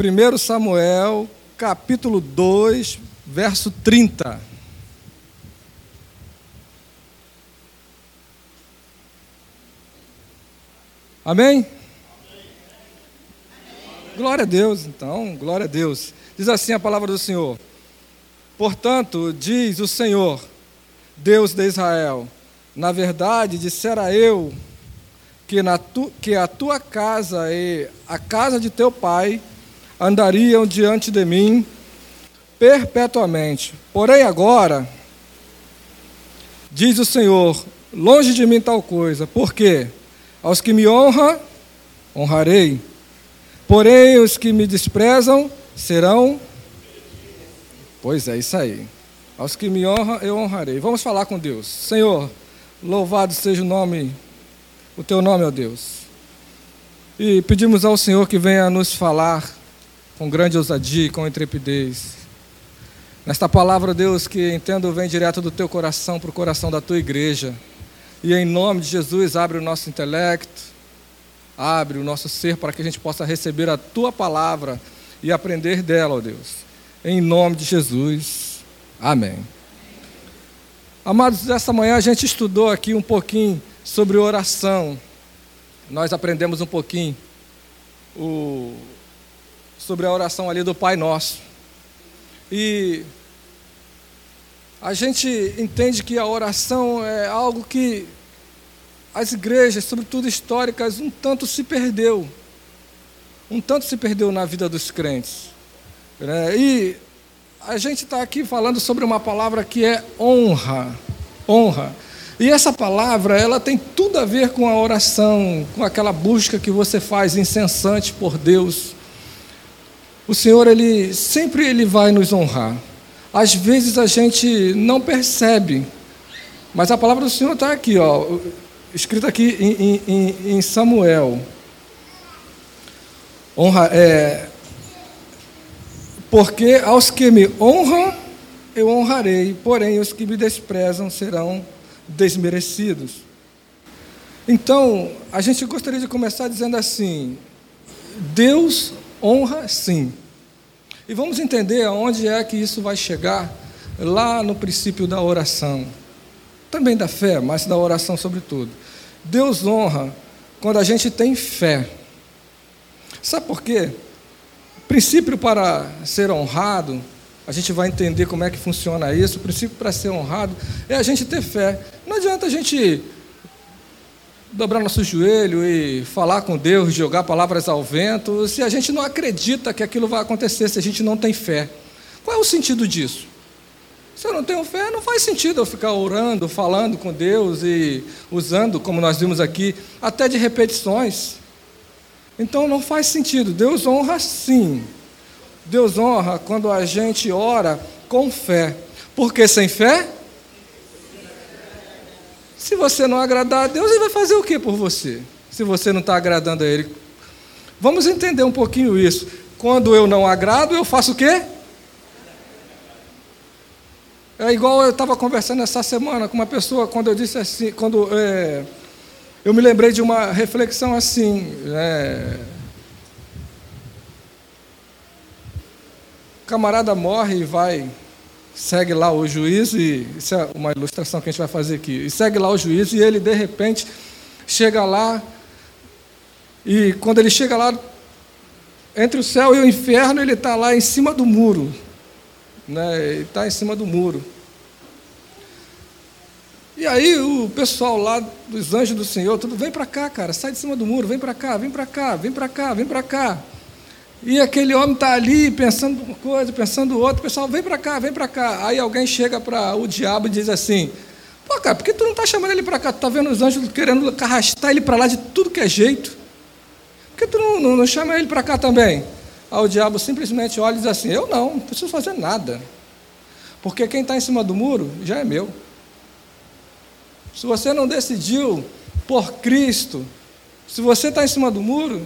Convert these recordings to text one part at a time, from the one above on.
1 Samuel, capítulo 2, verso 30. Amém? Glória a Deus, então, glória a Deus. Diz assim a palavra do Senhor: Portanto, diz o Senhor, Deus de Israel: Na verdade, dissera eu que, na tu, que a tua casa e a casa de teu pai andariam diante de mim perpetuamente. Porém, agora, diz o Senhor: longe de mim tal coisa, porque aos que me honram, honrarei, porém os que me desprezam serão. Pois é, isso aí. Aos que me honram, eu honrarei. Vamos falar com Deus. Senhor, louvado seja o nome, o teu nome, ó Deus. E pedimos ao Senhor que venha nos falar com grande ousadia e com intrepidez. Nesta palavra, Deus, que entendo vem direto do teu coração para o coração da tua igreja. E em nome de Jesus, abre o nosso intelecto, abre o nosso ser para que a gente possa receber a tua palavra e aprender dela, ó Deus. Em nome de Jesus. Amém. Amados, essa manhã a gente estudou aqui um pouquinho sobre oração. Nós aprendemos um pouquinho o sobre a oração ali do Pai Nosso. E a gente entende que a oração é algo que as igrejas, sobretudo históricas, um tanto se perdeu. Um tanto se perdeu na vida dos crentes. Né? E a gente está aqui falando sobre uma palavra que é honra. Honra. E essa palavra, ela tem tudo a ver com a oração, com aquela busca que você faz incessante por Deus o Senhor ele sempre ele vai nos honrar. Às vezes a gente não percebe, mas a palavra do Senhor está aqui, ó, escrita aqui em, em, em Samuel. Honra, é, porque aos que me honram, eu honrarei, porém os que me desprezam serão desmerecidos. Então, a gente gostaria de começar dizendo assim: Deus honra sim. E vamos entender aonde é que isso vai chegar lá no princípio da oração. Também da fé, mas da oração sobretudo. Deus honra quando a gente tem fé. Sabe por quê? O princípio para ser honrado, a gente vai entender como é que funciona isso. O princípio para ser honrado é a gente ter fé. Não adianta a gente dobrar nosso joelho e falar com Deus, jogar palavras ao vento, se a gente não acredita que aquilo vai acontecer, se a gente não tem fé. Qual é o sentido disso? Se eu não tenho fé, não faz sentido eu ficar orando, falando com Deus e usando, como nós vimos aqui, até de repetições. Então não faz sentido. Deus honra sim. Deus honra quando a gente ora com fé. Porque sem fé se você não agradar a Deus, Ele vai fazer o que por você? Se você não está agradando a Ele. Vamos entender um pouquinho isso. Quando eu não agrado, eu faço o quê? É igual eu estava conversando essa semana com uma pessoa, quando eu disse assim, quando é, eu me lembrei de uma reflexão assim. É, camarada morre e vai segue lá o juízo, e isso é uma ilustração que a gente vai fazer aqui, e segue lá o juízo, e ele de repente chega lá, e quando ele chega lá, entre o céu e o inferno, ele está lá em cima do muro, né? está em cima do muro. E aí o pessoal lá dos anjos do Senhor, tudo, vem para cá, cara, sai de cima do muro, vem para cá, vem para cá, vem para cá, vem para cá. E aquele homem está ali pensando uma coisa, pensando outra, pessoal, vem para cá, vem para cá. Aí alguém chega para o diabo e diz assim: Pô, cara, por que tu não está chamando ele para cá? Tu está vendo os anjos querendo arrastar ele para lá de tudo que é jeito? Por que tu não, não, não chama ele para cá também? Aí o diabo simplesmente olha e diz assim: Eu não, não preciso fazer nada. Porque quem está em cima do muro já é meu. Se você não decidiu por Cristo, se você está em cima do muro,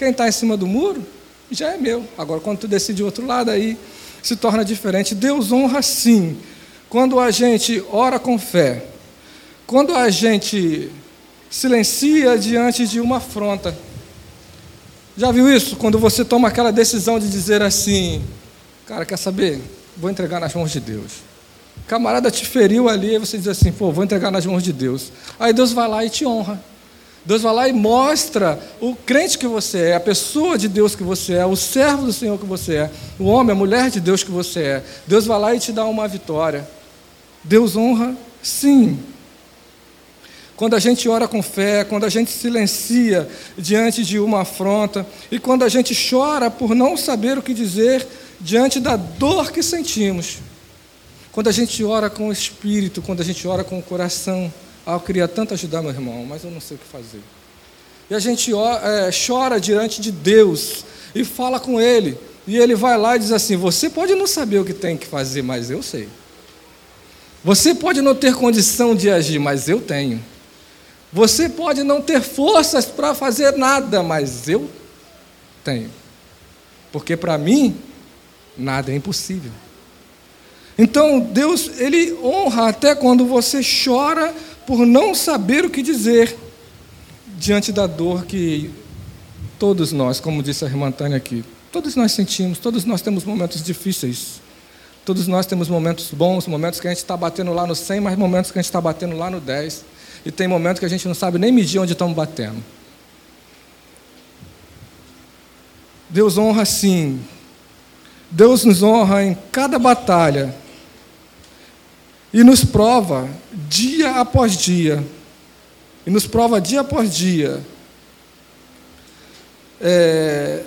quem está em cima do muro já é meu. Agora, quando tu decide o outro lado, aí se torna diferente. Deus honra sim. Quando a gente ora com fé, quando a gente silencia diante de uma afronta. Já viu isso? Quando você toma aquela decisão de dizer assim: Cara, quer saber? Vou entregar nas mãos de Deus. Camarada te feriu ali, e você diz assim: Pô, vou entregar nas mãos de Deus. Aí Deus vai lá e te honra. Deus vai lá e mostra o crente que você é, a pessoa de Deus que você é, o servo do Senhor que você é, o homem, a mulher de Deus que você é. Deus vai lá e te dá uma vitória. Deus honra, sim. Quando a gente ora com fé, quando a gente silencia diante de uma afronta, e quando a gente chora por não saber o que dizer diante da dor que sentimos. Quando a gente ora com o espírito, quando a gente ora com o coração. Ah, eu queria tanto ajudar meu irmão, mas eu não sei o que fazer. E a gente é, chora diante de Deus e fala com Ele. E Ele vai lá e diz assim: Você pode não saber o que tem que fazer, mas eu sei. Você pode não ter condição de agir, mas eu tenho. Você pode não ter forças para fazer nada, mas eu tenho. Porque para mim, nada é impossível. Então, Deus, Ele honra até quando você chora por não saber o que dizer diante da dor que todos nós, como disse a irmã Tânia aqui, todos nós sentimos, todos nós temos momentos difíceis. Todos nós temos momentos bons, momentos que a gente está batendo lá no 100, mas momentos que a gente está batendo lá no 10. E tem momentos que a gente não sabe nem medir onde estamos batendo. Deus honra sim. Deus nos honra em cada batalha e nos prova dia após dia, e nos prova dia após dia, é,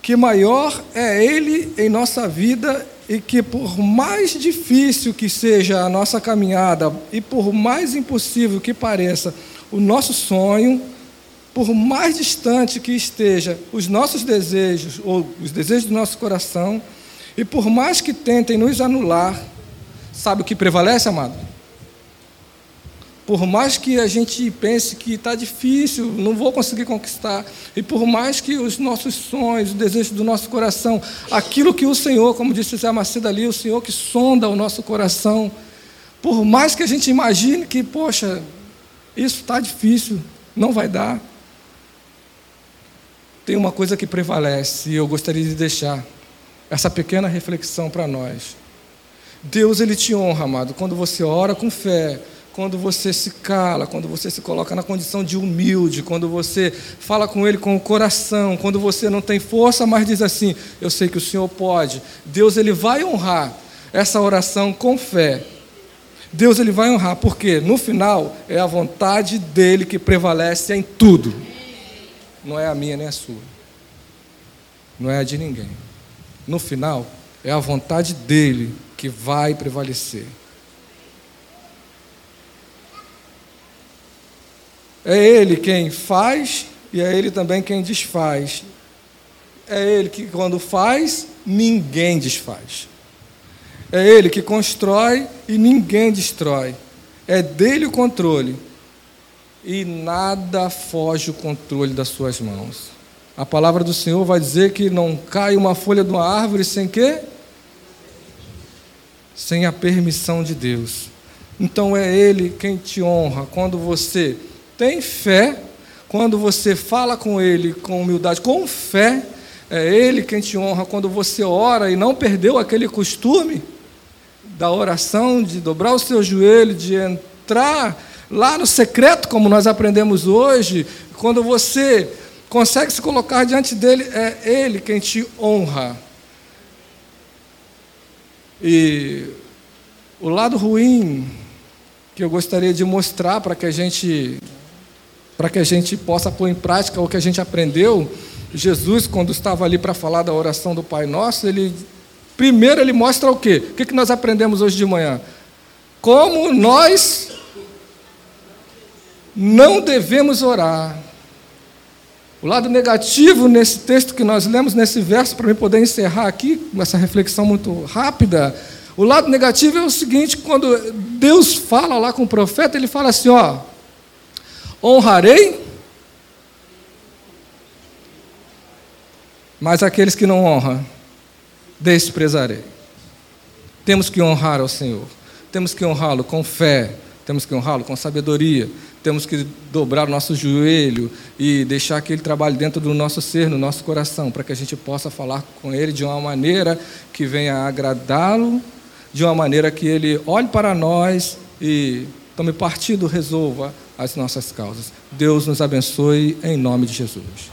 que maior é Ele em nossa vida e que por mais difícil que seja a nossa caminhada e por mais impossível que pareça o nosso sonho, por mais distante que esteja os nossos desejos ou os desejos do nosso coração, e por mais que tentem nos anular, Sabe o que prevalece, amado? Por mais que a gente pense que está difícil, não vou conseguir conquistar, e por mais que os nossos sonhos, o desejo do nosso coração, aquilo que o Senhor, como disse Zé Macedo ali, o Senhor que sonda o nosso coração, por mais que a gente imagine que, poxa, isso está difícil, não vai dar, tem uma coisa que prevalece, e eu gostaria de deixar essa pequena reflexão para nós. Deus ele te honra, amado, quando você ora com fé, quando você se cala, quando você se coloca na condição de humilde, quando você fala com Ele com o coração, quando você não tem força, mas diz assim: Eu sei que o Senhor pode. Deus ele vai honrar essa oração com fé. Deus ele vai honrar, porque no final é a vontade dele que prevalece em tudo. Não é a minha nem a sua. Não é a de ninguém. No final é a vontade dele que vai prevalecer. É Ele quem faz e é Ele também quem desfaz. É Ele que, quando faz, ninguém desfaz. É Ele que constrói e ninguém destrói. É dele o controle. E nada foge o controle das suas mãos. A palavra do Senhor vai dizer que não cai uma folha de uma árvore sem que sem a permissão de Deus. Então é Ele quem te honra quando você tem fé, quando você fala com Ele com humildade, com fé. É Ele quem te honra quando você ora e não perdeu aquele costume da oração, de dobrar o seu joelho, de entrar lá no secreto, como nós aprendemos hoje, quando você consegue se colocar diante dele, é Ele quem te honra. E o lado ruim que eu gostaria de mostrar para que a gente para que a gente possa pôr em prática o que a gente aprendeu, Jesus quando estava ali para falar da oração do Pai Nosso, ele primeiro ele mostra o quê? O que, que nós aprendemos hoje de manhã? Como nós não devemos orar. O lado negativo nesse texto que nós lemos, nesse verso, para mim poder encerrar aqui, com essa reflexão muito rápida, o lado negativo é o seguinte: quando Deus fala lá com o profeta, ele fala assim: ó, honrarei, mas aqueles que não honram, desprezarei. Temos que honrar ao Senhor, temos que honrá-lo com fé, temos que honrá-lo com sabedoria, temos que dobrar o nosso joelho e deixar que ele trabalhe dentro do nosso ser, no nosso coração, para que a gente possa falar com ele de uma maneira que venha agradá-lo, de uma maneira que ele olhe para nós e tome partido, resolva as nossas causas. Deus nos abençoe em nome de Jesus.